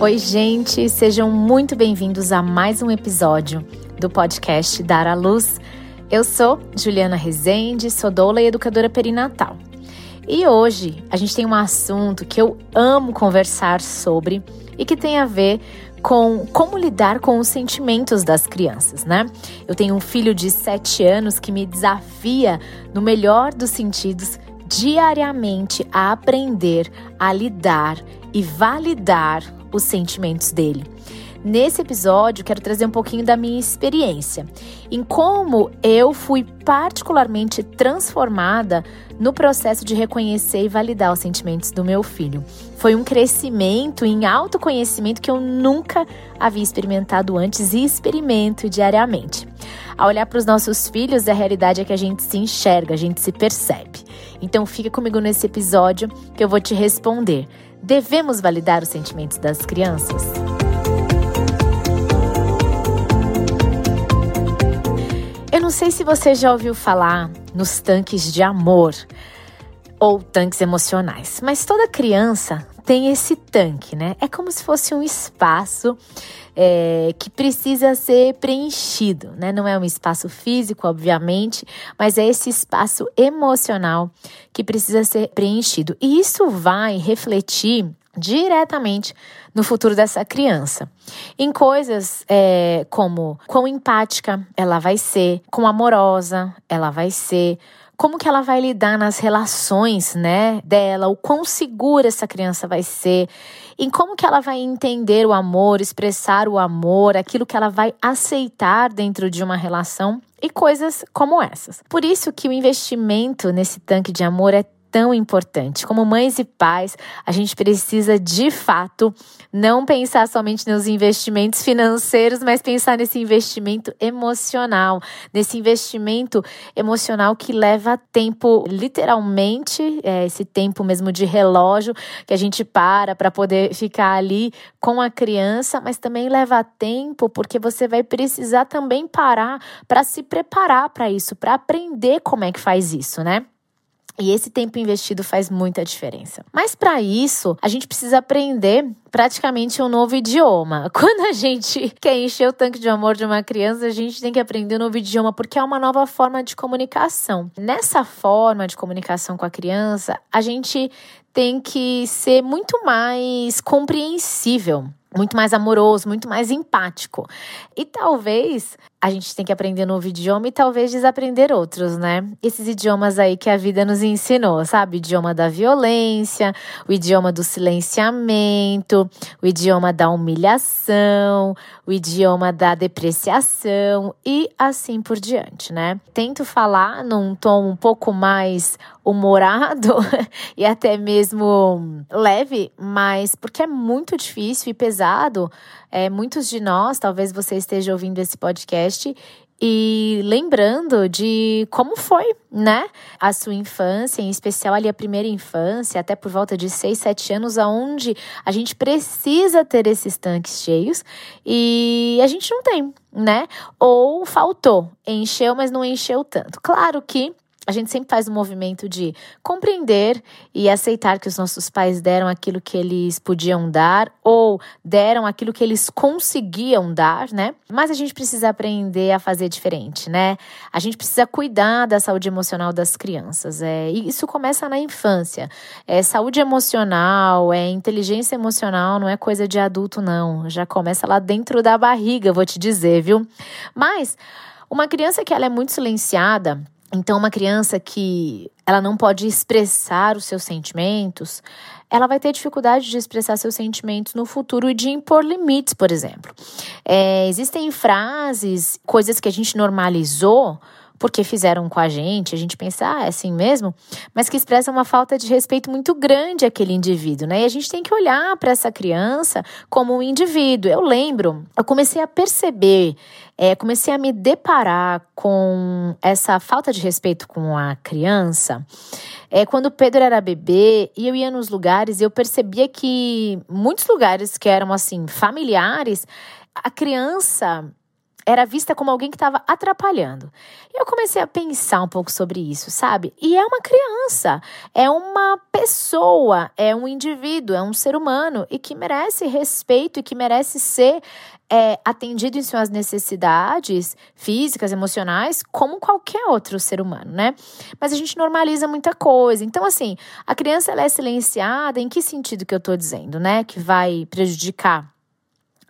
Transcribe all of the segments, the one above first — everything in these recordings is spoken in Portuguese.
Oi, gente, sejam muito bem-vindos a mais um episódio do podcast Dar à Luz. Eu sou Juliana Rezende, sou doula e educadora perinatal. E hoje a gente tem um assunto que eu amo conversar sobre e que tem a ver com como lidar com os sentimentos das crianças, né? Eu tenho um filho de 7 anos que me desafia, no melhor dos sentidos, diariamente a aprender a lidar e validar os sentimentos dele. Nesse episódio, quero trazer um pouquinho da minha experiência em como eu fui particularmente transformada no processo de reconhecer e validar os sentimentos do meu filho. Foi um crescimento em autoconhecimento que eu nunca havia experimentado antes e experimento diariamente. Ao olhar para os nossos filhos, a realidade é que a gente se enxerga, a gente se percebe. Então fica comigo nesse episódio que eu vou te responder. Devemos validar os sentimentos das crianças? Não sei se você já ouviu falar nos tanques de amor ou tanques emocionais, mas toda criança tem esse tanque, né? É como se fosse um espaço é, que precisa ser preenchido, né? Não é um espaço físico, obviamente, mas é esse espaço emocional que precisa ser preenchido. E isso vai refletir diretamente no futuro dessa criança. Em coisas é, como quão empática ela vai ser, quão amorosa ela vai ser, como que ela vai lidar nas relações, né, dela, o quão segura essa criança vai ser, em como que ela vai entender o amor, expressar o amor, aquilo que ela vai aceitar dentro de uma relação e coisas como essas. Por isso que o investimento nesse tanque de amor é tão importante. Como mães e pais, a gente precisa de fato não pensar somente nos investimentos financeiros, mas pensar nesse investimento emocional, nesse investimento emocional que leva tempo, literalmente, é, esse tempo mesmo de relógio que a gente para para poder ficar ali com a criança, mas também leva tempo porque você vai precisar também parar para se preparar para isso, para aprender como é que faz isso, né? E esse tempo investido faz muita diferença. Mas para isso, a gente precisa aprender praticamente um novo idioma. Quando a gente quer encher o tanque de amor de uma criança, a gente tem que aprender um novo idioma, porque é uma nova forma de comunicação. Nessa forma de comunicação com a criança, a gente tem que ser muito mais compreensível muito mais amoroso, muito mais empático. E talvez a gente tenha que aprender novo idioma e talvez desaprender outros, né? Esses idiomas aí que a vida nos ensinou, sabe? O idioma da violência, o idioma do silenciamento, o idioma da humilhação, o idioma da depreciação e assim por diante, né? Tento falar num tom um pouco mais humorado e até mesmo leve, mas porque é muito difícil e pesado, é, muitos de nós, talvez você esteja ouvindo esse podcast e lembrando de como foi, né? A sua infância, em especial ali a primeira infância, até por volta de 6, 7 anos, aonde a gente precisa ter esses tanques cheios e a gente não tem, né? Ou faltou, encheu, mas não encheu tanto. Claro que a gente sempre faz um movimento de compreender e aceitar que os nossos pais deram aquilo que eles podiam dar ou deram aquilo que eles conseguiam dar, né? Mas a gente precisa aprender a fazer diferente, né? A gente precisa cuidar da saúde emocional das crianças. É, e isso começa na infância. É saúde emocional, é inteligência emocional, não é coisa de adulto, não. Já começa lá dentro da barriga, vou te dizer, viu? Mas uma criança que ela é muito silenciada, então, uma criança que ela não pode expressar os seus sentimentos, ela vai ter dificuldade de expressar seus sentimentos no futuro e de impor limites, por exemplo. É, existem frases, coisas que a gente normalizou porque fizeram com a gente, a gente pensa, ah, é assim mesmo, mas que expressa uma falta de respeito muito grande àquele indivíduo, né? E a gente tem que olhar para essa criança como um indivíduo. Eu lembro, eu comecei a perceber, é, comecei a me deparar com essa falta de respeito com a criança. É, quando o Pedro era bebê e eu ia nos lugares, eu percebia que muitos lugares que eram assim familiares, a criança era vista como alguém que estava atrapalhando. E eu comecei a pensar um pouco sobre isso, sabe? E é uma criança, é uma pessoa, é um indivíduo, é um ser humano e que merece respeito e que merece ser é, atendido em suas necessidades físicas, emocionais, como qualquer outro ser humano, né? Mas a gente normaliza muita coisa. Então, assim, a criança ela é silenciada, em que sentido que eu tô dizendo, né? Que vai prejudicar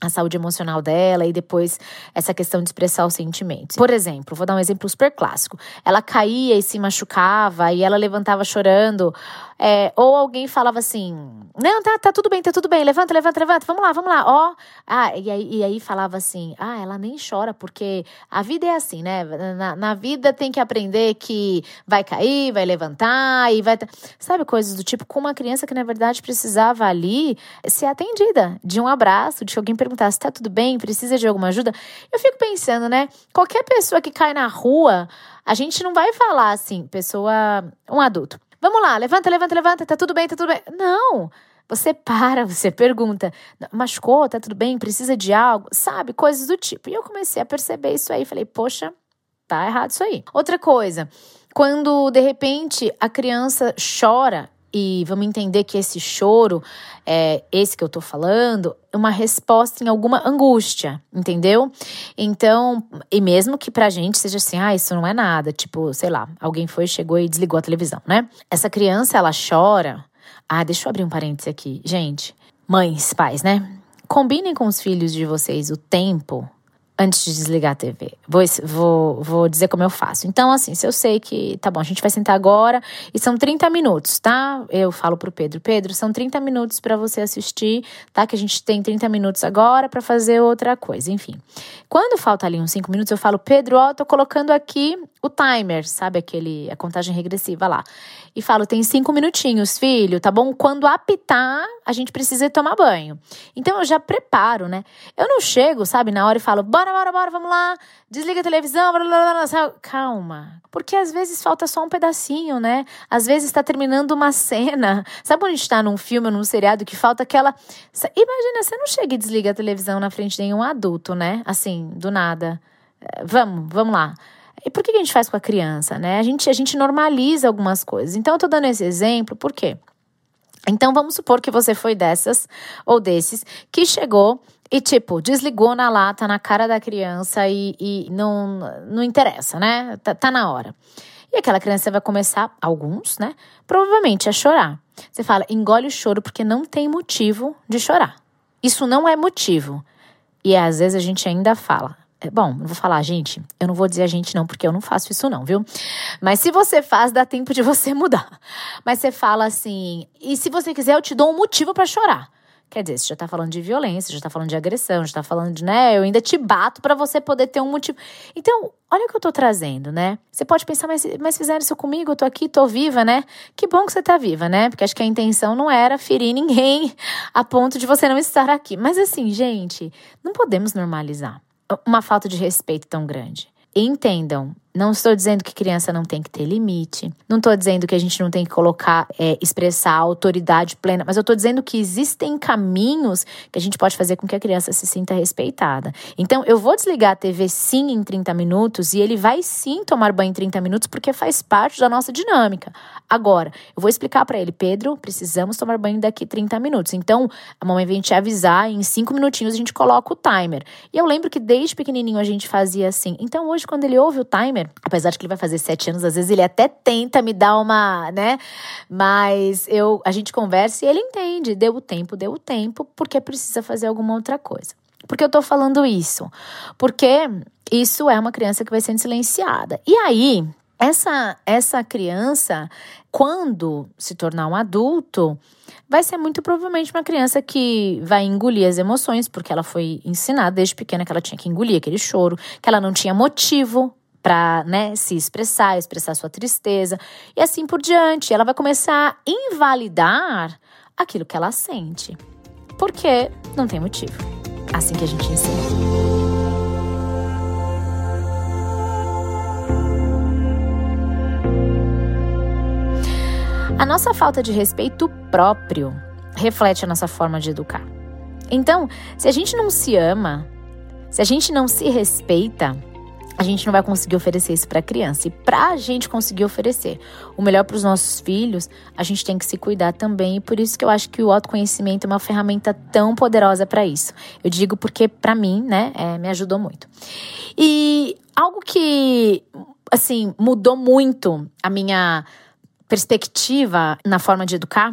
a saúde emocional dela e depois essa questão de expressar os sentimentos. Por exemplo, vou dar um exemplo super clássico. Ela caía e se machucava e ela levantava chorando. É, ou alguém falava assim: Não, tá, tá tudo bem, tá tudo bem, levanta, levanta, levanta, vamos lá, vamos lá, ó. Ah, e aí, e aí falava assim: Ah, ela nem chora, porque a vida é assim, né? Na, na vida tem que aprender que vai cair, vai levantar e vai. Sabe, coisas do tipo, com uma criança que na verdade precisava ali ser atendida, de um abraço, de alguém perguntar se tá tudo bem, precisa de alguma ajuda. Eu fico pensando, né? Qualquer pessoa que cai na rua, a gente não vai falar assim, pessoa, um adulto. Vamos lá, levanta, levanta, levanta, tá tudo bem, tá tudo bem. Não! Você para, você pergunta, machucou, tá tudo bem, precisa de algo, sabe? Coisas do tipo. E eu comecei a perceber isso aí, falei, poxa, tá errado isso aí. Outra coisa, quando de repente a criança chora e vamos entender que esse choro, é, esse que eu tô falando, é uma resposta em alguma angústia, entendeu? Então, e mesmo que pra gente seja assim, ah, isso não é nada, tipo, sei lá, alguém foi, chegou e desligou a televisão, né? Essa criança, ela chora. Ah, deixa eu abrir um parêntese aqui. Gente, mães, pais, né? Combinem com os filhos de vocês o tempo antes de desligar a TV. Vou, vou, vou dizer como eu faço. Então, assim, se eu sei que, tá bom, a gente vai sentar agora e são 30 minutos, tá? Eu falo pro Pedro, Pedro, são 30 minutos para você assistir, tá? Que a gente tem 30 minutos agora para fazer outra coisa, enfim. Quando falta ali uns 5 minutos, eu falo, Pedro, ó, tô colocando aqui o timer, sabe aquele, a contagem regressiva lá. E falo, tem cinco minutinhos, filho, tá bom? Quando apitar, a gente precisa tomar banho. Então eu já preparo, né? Eu não chego, sabe, na hora e falo, bora, bora, bora, vamos lá, desliga a televisão, blá, blá, blá, calma. Porque às vezes falta só um pedacinho, né? Às vezes está terminando uma cena. Sabe quando a gente tá num filme num seriado que falta aquela. Imagina, você não chega e desliga a televisão na frente de nenhum adulto, né? Assim, do nada. É, vamos, vamos lá. E por que a gente faz com a criança, né? A gente, a gente normaliza algumas coisas. Então, eu tô dando esse exemplo, por quê? Então, vamos supor que você foi dessas ou desses que chegou e, tipo, desligou na lata, na cara da criança e, e não, não interessa, né? Tá, tá na hora. E aquela criança vai começar, alguns, né? Provavelmente a chorar. Você fala, engole o choro porque não tem motivo de chorar. Isso não é motivo. E às vezes a gente ainda fala, bom, não vou falar, gente, eu não vou dizer a gente não, porque eu não faço isso não, viu? Mas se você faz, dá tempo de você mudar. Mas você fala assim, e se você quiser, eu te dou um motivo para chorar. Quer dizer, você já tá falando de violência, já tá falando de agressão, já tá falando de, né, eu ainda te bato para você poder ter um motivo. Então, olha o que eu tô trazendo, né? Você pode pensar, mas, mas fizeram isso comigo, eu tô aqui, tô viva, né? Que bom que você tá viva, né? Porque acho que a intenção não era ferir ninguém a ponto de você não estar aqui. Mas assim, gente, não podemos normalizar uma falta de respeito tão grande. entendam, não estou dizendo que criança não tem que ter limite. Não estou dizendo que a gente não tem que colocar, é, expressar autoridade plena. Mas eu estou dizendo que existem caminhos que a gente pode fazer com que a criança se sinta respeitada. Então, eu vou desligar a TV sim em 30 minutos e ele vai sim tomar banho em 30 minutos porque faz parte da nossa dinâmica. Agora, eu vou explicar para ele, Pedro, precisamos tomar banho daqui 30 minutos. Então, a mamãe vem te avisar, em 5 minutinhos a gente coloca o timer. E eu lembro que desde pequenininho a gente fazia assim. Então, hoje, quando ele ouve o timer, apesar de que ele vai fazer sete anos, às vezes ele até tenta me dar uma, né? Mas eu, a gente conversa e ele entende. Deu o tempo, deu o tempo, porque precisa fazer alguma outra coisa. Por que eu tô falando isso? Porque isso é uma criança que vai sendo silenciada. E aí, essa, essa criança, quando se tornar um adulto, vai ser muito provavelmente uma criança que vai engolir as emoções, porque ela foi ensinada desde pequena que ela tinha que engolir aquele choro, que ela não tinha motivo para né, se expressar, expressar sua tristeza e assim por diante. Ela vai começar a invalidar aquilo que ela sente, porque não tem motivo. Assim que a gente ensina. A nossa falta de respeito próprio reflete a nossa forma de educar. Então, se a gente não se ama, Se a gente não se respeita, a gente não vai conseguir oferecer isso para a criança. E para a gente conseguir oferecer o melhor para os nossos filhos, a gente tem que se cuidar também. E por isso que eu acho que o autoconhecimento é uma ferramenta tão poderosa para isso. Eu digo porque para mim, né, é, me ajudou muito. E algo que, assim, mudou muito a minha perspectiva na forma de educar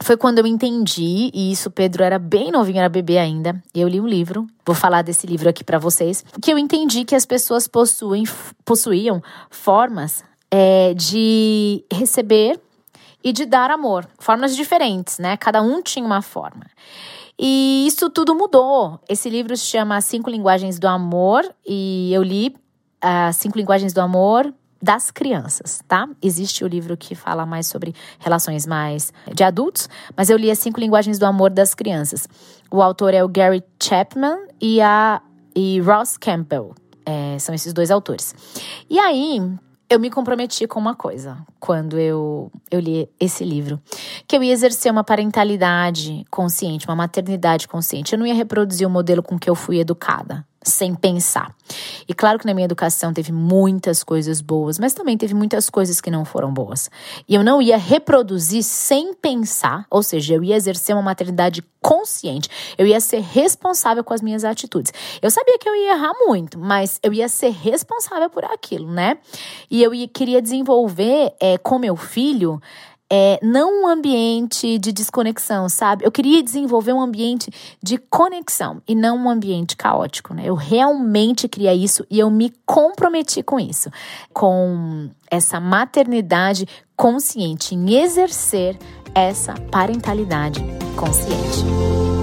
foi quando eu entendi, e isso Pedro era bem novinho, era bebê ainda. Eu li um livro, vou falar desse livro aqui para vocês, que eu entendi que as pessoas possuem, possuíam formas é, de receber e de dar amor, formas diferentes, né? Cada um tinha uma forma. E isso tudo mudou. Esse livro se chama Cinco Linguagens do Amor e eu li as uh, Cinco Linguagens do Amor das crianças, tá? Existe o livro que fala mais sobre relações mais de adultos, mas eu li as cinco linguagens do amor das crianças. O autor é o Gary Chapman e a e Ross Campbell. É, são esses dois autores. E aí, eu me comprometi com uma coisa quando eu, eu li esse livro: que eu ia exercer uma parentalidade consciente, uma maternidade consciente. Eu não ia reproduzir o modelo com que eu fui educada sem pensar. E claro que na minha educação teve muitas coisas boas, mas também teve muitas coisas que não foram boas. E eu não ia reproduzir sem pensar, ou seja, eu ia exercer uma maternidade consciente. Eu ia ser responsável com as minhas atitudes. Eu sabia que eu ia errar muito, mas eu ia ser responsável por aquilo, né? E eu ia, queria desenvolver é, com meu filho é, não um ambiente de desconexão, sabe? Eu queria desenvolver um ambiente de conexão e não um ambiente caótico, né? Eu realmente queria isso e eu me comprometi com isso, com essa maternidade consciente, em exercer essa parentalidade consciente.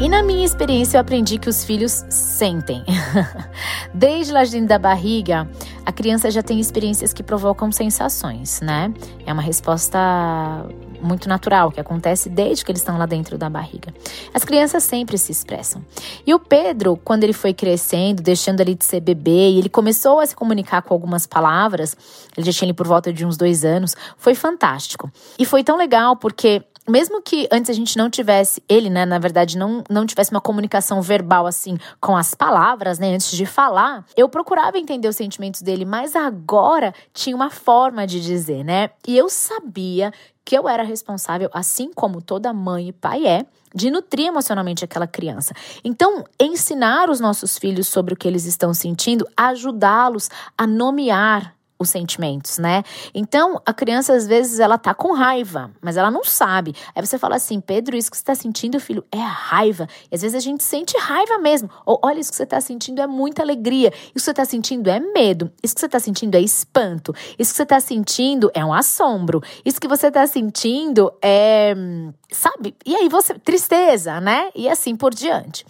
E na minha experiência eu aprendi que os filhos sentem. Desde lá dentro da barriga, a criança já tem experiências que provocam sensações, né? É uma resposta muito natural que acontece desde que eles estão lá dentro da barriga. As crianças sempre se expressam. E o Pedro, quando ele foi crescendo, deixando ali de ser bebê, e ele começou a se comunicar com algumas palavras, ele já tinha ali por volta de uns dois anos, foi fantástico. E foi tão legal porque mesmo que antes a gente não tivesse, ele, né, na verdade, não, não tivesse uma comunicação verbal assim com as palavras, né, antes de falar, eu procurava entender os sentimentos dele, mas agora tinha uma forma de dizer, né? E eu sabia que eu era responsável, assim como toda mãe e pai é, de nutrir emocionalmente aquela criança. Então, ensinar os nossos filhos sobre o que eles estão sentindo, ajudá-los a nomear os sentimentos, né? Então, a criança às vezes ela tá com raiva, mas ela não sabe. Aí você fala assim: "Pedro, isso que você tá sentindo, filho, é raiva". E às vezes a gente sente raiva mesmo. Ou olha, isso que você tá sentindo é muita alegria. Isso que você tá sentindo é medo. Isso que você tá sentindo é espanto. Isso que você tá sentindo é um assombro. Isso que você tá sentindo é, sabe? E aí você tristeza, né? E assim por diante.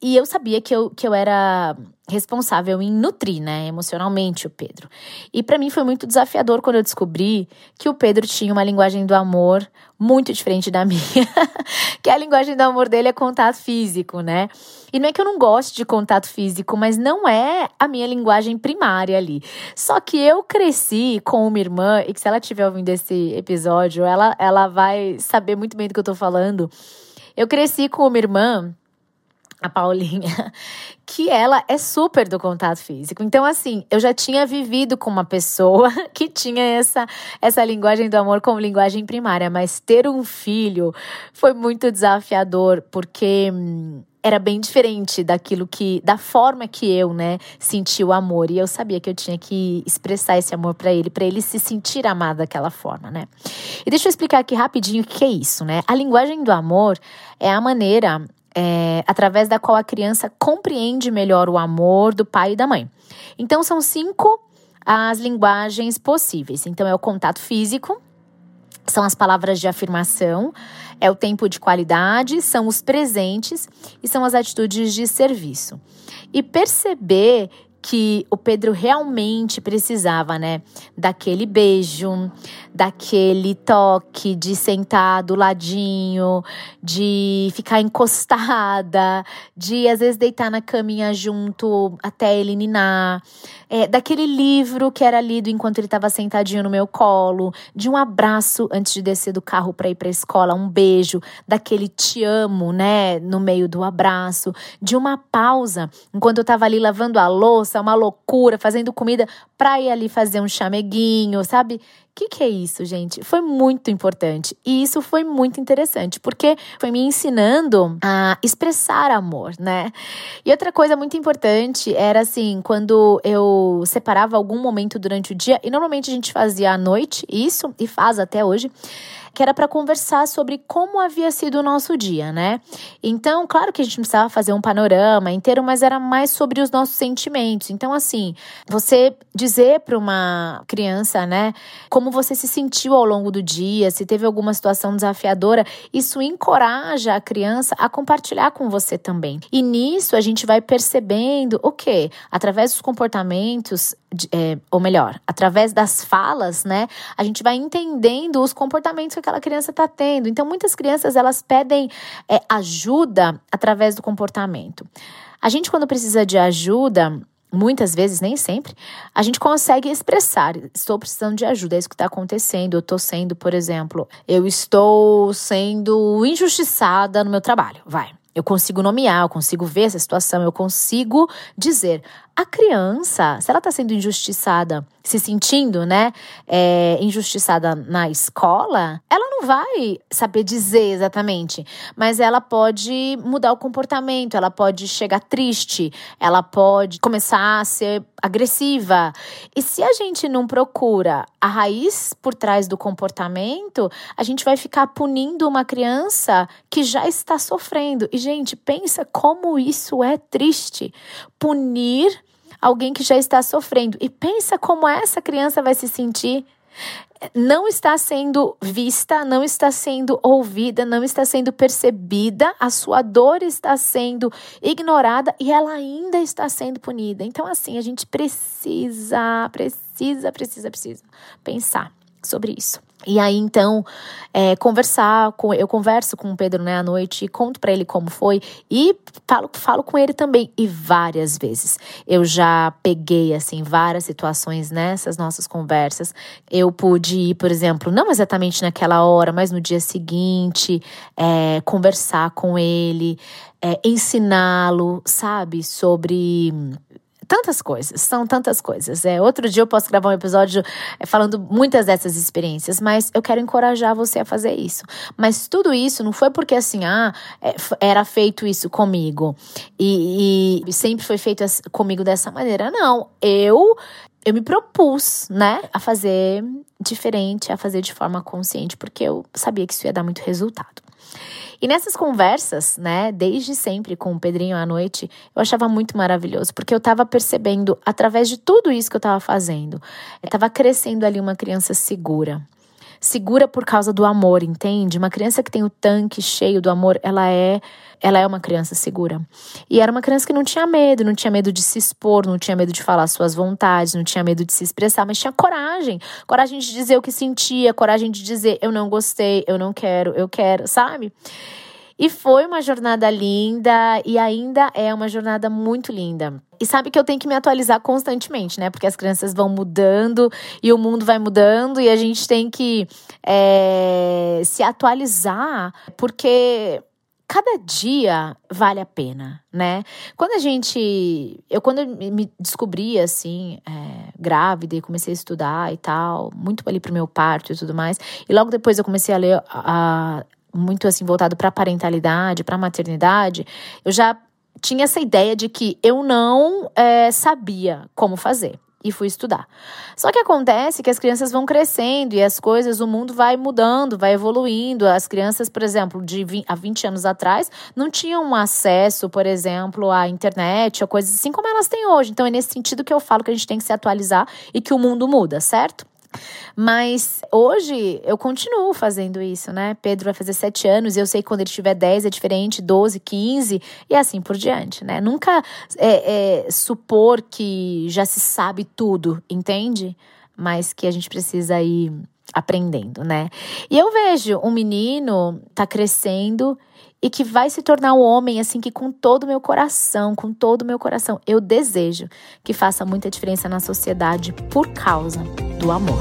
E eu sabia que eu, que eu era responsável em nutrir, né, emocionalmente o Pedro. E para mim foi muito desafiador quando eu descobri que o Pedro tinha uma linguagem do amor muito diferente da minha, que a linguagem do amor dele é contato físico, né? E não é que eu não goste de contato físico, mas não é a minha linguagem primária ali. Só que eu cresci com uma irmã e que se ela estiver ouvindo esse episódio, ela ela vai saber muito bem do que eu tô falando. Eu cresci com uma irmã a Paulinha, que ela é super do contato físico. Então, assim, eu já tinha vivido com uma pessoa que tinha essa, essa linguagem do amor como linguagem primária, mas ter um filho foi muito desafiador, porque hum, era bem diferente daquilo que, da forma que eu, né, senti o amor. E eu sabia que eu tinha que expressar esse amor para ele, para ele se sentir amado daquela forma, né? E deixa eu explicar aqui rapidinho o que é isso, né? A linguagem do amor é a maneira é, através da qual a criança compreende melhor o amor do pai e da mãe. Então, são cinco as linguagens possíveis. Então, é o contato físico, são as palavras de afirmação, é o tempo de qualidade, são os presentes e são as atitudes de serviço. E perceber que o Pedro realmente precisava, né? Daquele beijo, daquele toque de sentar do ladinho, de ficar encostada, de às vezes deitar na caminha junto até ele ninar, é, daquele livro que era lido enquanto ele estava sentadinho no meu colo, de um abraço antes de descer do carro para ir para a escola, um beijo, daquele te amo, né, no meio do abraço, de uma pausa enquanto eu estava ali lavando a louça, uma loucura, fazendo comida para ir ali fazer um chameguinho, sabe? O que, que é isso, gente? Foi muito importante. E isso foi muito interessante, porque foi me ensinando a expressar amor, né? E outra coisa muito importante era assim, quando eu separava algum momento durante o dia, e normalmente a gente fazia à noite isso, e faz até hoje que era para conversar sobre como havia sido o nosso dia, né? Então, claro que a gente precisava fazer um panorama inteiro, mas era mais sobre os nossos sentimentos. Então, assim, você dizer para uma criança, né, como você se sentiu ao longo do dia, se teve alguma situação desafiadora, isso encoraja a criança a compartilhar com você também. E nisso a gente vai percebendo o okay, que, através dos comportamentos, é, ou melhor, através das falas, né, a gente vai entendendo os comportamentos que aquela criança está tendo. Então, muitas crianças elas pedem é, ajuda através do comportamento. A gente, quando precisa de ajuda, muitas vezes, nem sempre, a gente consegue expressar: estou precisando de ajuda, é isso que está acontecendo. Eu estou sendo, por exemplo, eu estou sendo injustiçada no meu trabalho. Vai. Eu consigo nomear, eu consigo ver essa situação, eu consigo dizer. A criança, se ela está sendo injustiçada, se sentindo, né, é, injustiçada na escola, ela não vai saber dizer exatamente, mas ela pode mudar o comportamento, ela pode chegar triste, ela pode começar a ser agressiva. E se a gente não procura a raiz por trás do comportamento, a gente vai ficar punindo uma criança que já está sofrendo. E, gente, pensa como isso é triste. Punir alguém que já está sofrendo. E pensa como essa criança vai se sentir. Não está sendo vista, não está sendo ouvida, não está sendo percebida, a sua dor está sendo ignorada e ela ainda está sendo punida. Então, assim, a gente precisa, precisa, precisa, precisa pensar sobre isso. E aí, então, é, conversar com eu converso com o Pedro né, à noite, conto para ele como foi e falo, falo com ele também. E várias vezes eu já peguei, assim, várias situações nessas nossas conversas. Eu pude ir, por exemplo, não exatamente naquela hora, mas no dia seguinte, é, conversar com ele, é, ensiná-lo, sabe, sobre tantas coisas, são tantas coisas. É, outro dia eu posso gravar um episódio é, falando muitas dessas experiências, mas eu quero encorajar você a fazer isso. Mas tudo isso não foi porque assim, ah, é, era feito isso comigo e, e sempre foi feito comigo dessa maneira. Não, eu eu me propus, né, a fazer diferente, a fazer de forma consciente, porque eu sabia que isso ia dar muito resultado. E nessas conversas, né, desde sempre com o Pedrinho à noite, eu achava muito maravilhoso, porque eu estava percebendo, através de tudo isso que eu estava fazendo, estava crescendo ali uma criança segura. Segura por causa do amor, entende? Uma criança que tem o tanque cheio do amor, ela é ela é uma criança segura. E era uma criança que não tinha medo, não tinha medo de se expor, não tinha medo de falar suas vontades, não tinha medo de se expressar, mas tinha coragem. Coragem de dizer o que sentia, coragem de dizer eu não gostei, eu não quero, eu quero, sabe? E foi uma jornada linda e ainda é uma jornada muito linda. E sabe que eu tenho que me atualizar constantemente, né? Porque as crianças vão mudando e o mundo vai mudando e a gente tem que é, se atualizar, porque cada dia vale a pena, né? Quando a gente. Eu, quando me descobri assim, é, grávida e comecei a estudar e tal, muito ali pro meu parto e tudo mais, e logo depois eu comecei a ler a, muito assim voltado para parentalidade, para maternidade, eu já tinha essa ideia de que eu não é, sabia como fazer e fui estudar. Só que acontece que as crianças vão crescendo e as coisas, o mundo vai mudando, vai evoluindo. As crianças, por exemplo, de 20, há 20 anos atrás, não tinham acesso, por exemplo, à internet ou coisas assim como elas têm hoje. Então é nesse sentido que eu falo que a gente tem que se atualizar e que o mundo muda, certo? Mas hoje eu continuo fazendo isso, né? Pedro vai fazer sete anos, e eu sei que quando ele tiver 10 é diferente, 12, 15 e assim por diante, né? Nunca é, é, supor que já se sabe tudo, entende? Mas que a gente precisa ir aprendendo, né? E eu vejo um menino tá crescendo e que vai se tornar um homem assim que com todo o meu coração, com todo o meu coração, eu desejo que faça muita diferença na sociedade por causa do amor.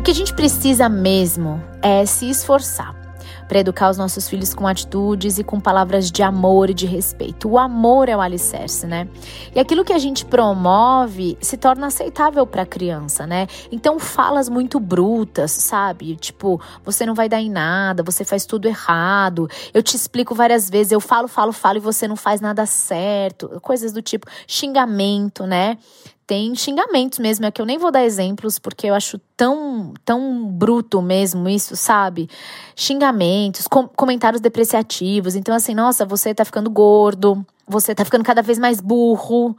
O que a gente precisa mesmo é se esforçar para educar os nossos filhos com atitudes e com palavras de amor e de respeito. O amor é o alicerce, né? E aquilo que a gente promove se torna aceitável para a criança, né? Então, falas muito brutas, sabe? Tipo, você não vai dar em nada, você faz tudo errado. Eu te explico várias vezes, eu falo, falo, falo e você não faz nada certo. Coisas do tipo xingamento, né? Tem xingamentos mesmo, é que eu nem vou dar exemplos porque eu acho tão, tão bruto mesmo isso, sabe? Xingamentos, com, comentários depreciativos. Então, assim, nossa, você tá ficando gordo, você tá ficando cada vez mais burro.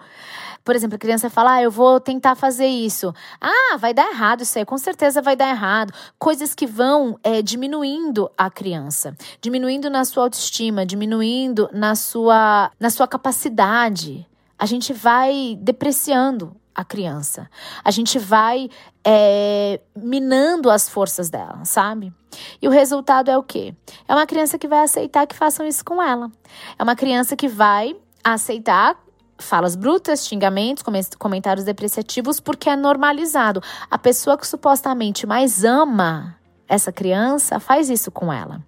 Por exemplo, a criança fala, ah, eu vou tentar fazer isso. Ah, vai dar errado isso aí, com certeza vai dar errado. Coisas que vão é, diminuindo a criança, diminuindo na sua autoestima, diminuindo na sua, na sua capacidade a gente vai depreciando a criança. A gente vai é, minando as forças dela, sabe? E o resultado é o quê? É uma criança que vai aceitar que façam isso com ela. É uma criança que vai aceitar falas brutas, xingamentos, comentários depreciativos, porque é normalizado. A pessoa que supostamente mais ama essa criança faz isso com ela.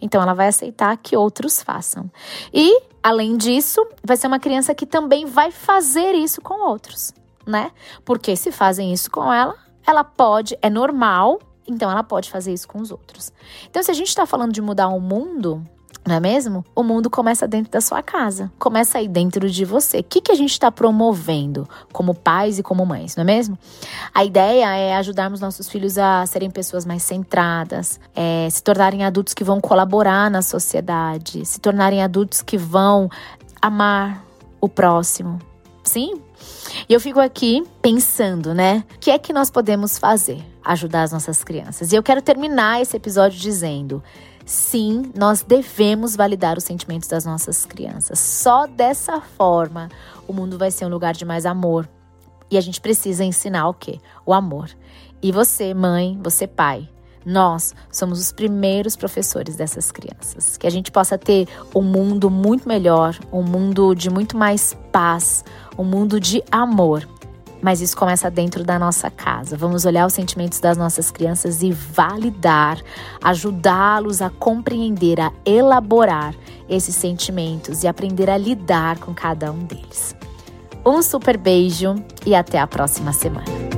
Então ela vai aceitar que outros façam. E, além disso, vai ser uma criança que também vai fazer isso com outros, né? Porque se fazem isso com ela, ela pode, é normal, então ela pode fazer isso com os outros. Então, se a gente está falando de mudar o mundo, não é mesmo? O mundo começa dentro da sua casa, começa aí dentro de você. O que, que a gente está promovendo como pais e como mães, não é mesmo? A ideia é ajudarmos nossos filhos a serem pessoas mais centradas, é, se tornarem adultos que vão colaborar na sociedade, se tornarem adultos que vão amar o próximo. Sim? E eu fico aqui pensando, né? O que é que nós podemos fazer? Ajudar as nossas crianças. E eu quero terminar esse episódio dizendo: Sim, nós devemos validar os sentimentos das nossas crianças. Só dessa forma o mundo vai ser um lugar de mais amor. E a gente precisa ensinar o quê? O amor. E você, mãe, você, pai, nós somos os primeiros professores dessas crianças. Que a gente possa ter um mundo muito melhor, um mundo de muito mais paz, um mundo de amor mas isso começa dentro da nossa casa. Vamos olhar os sentimentos das nossas crianças e validar, ajudá-los a compreender, a elaborar esses sentimentos e aprender a lidar com cada um deles. Um super beijo e até a próxima semana.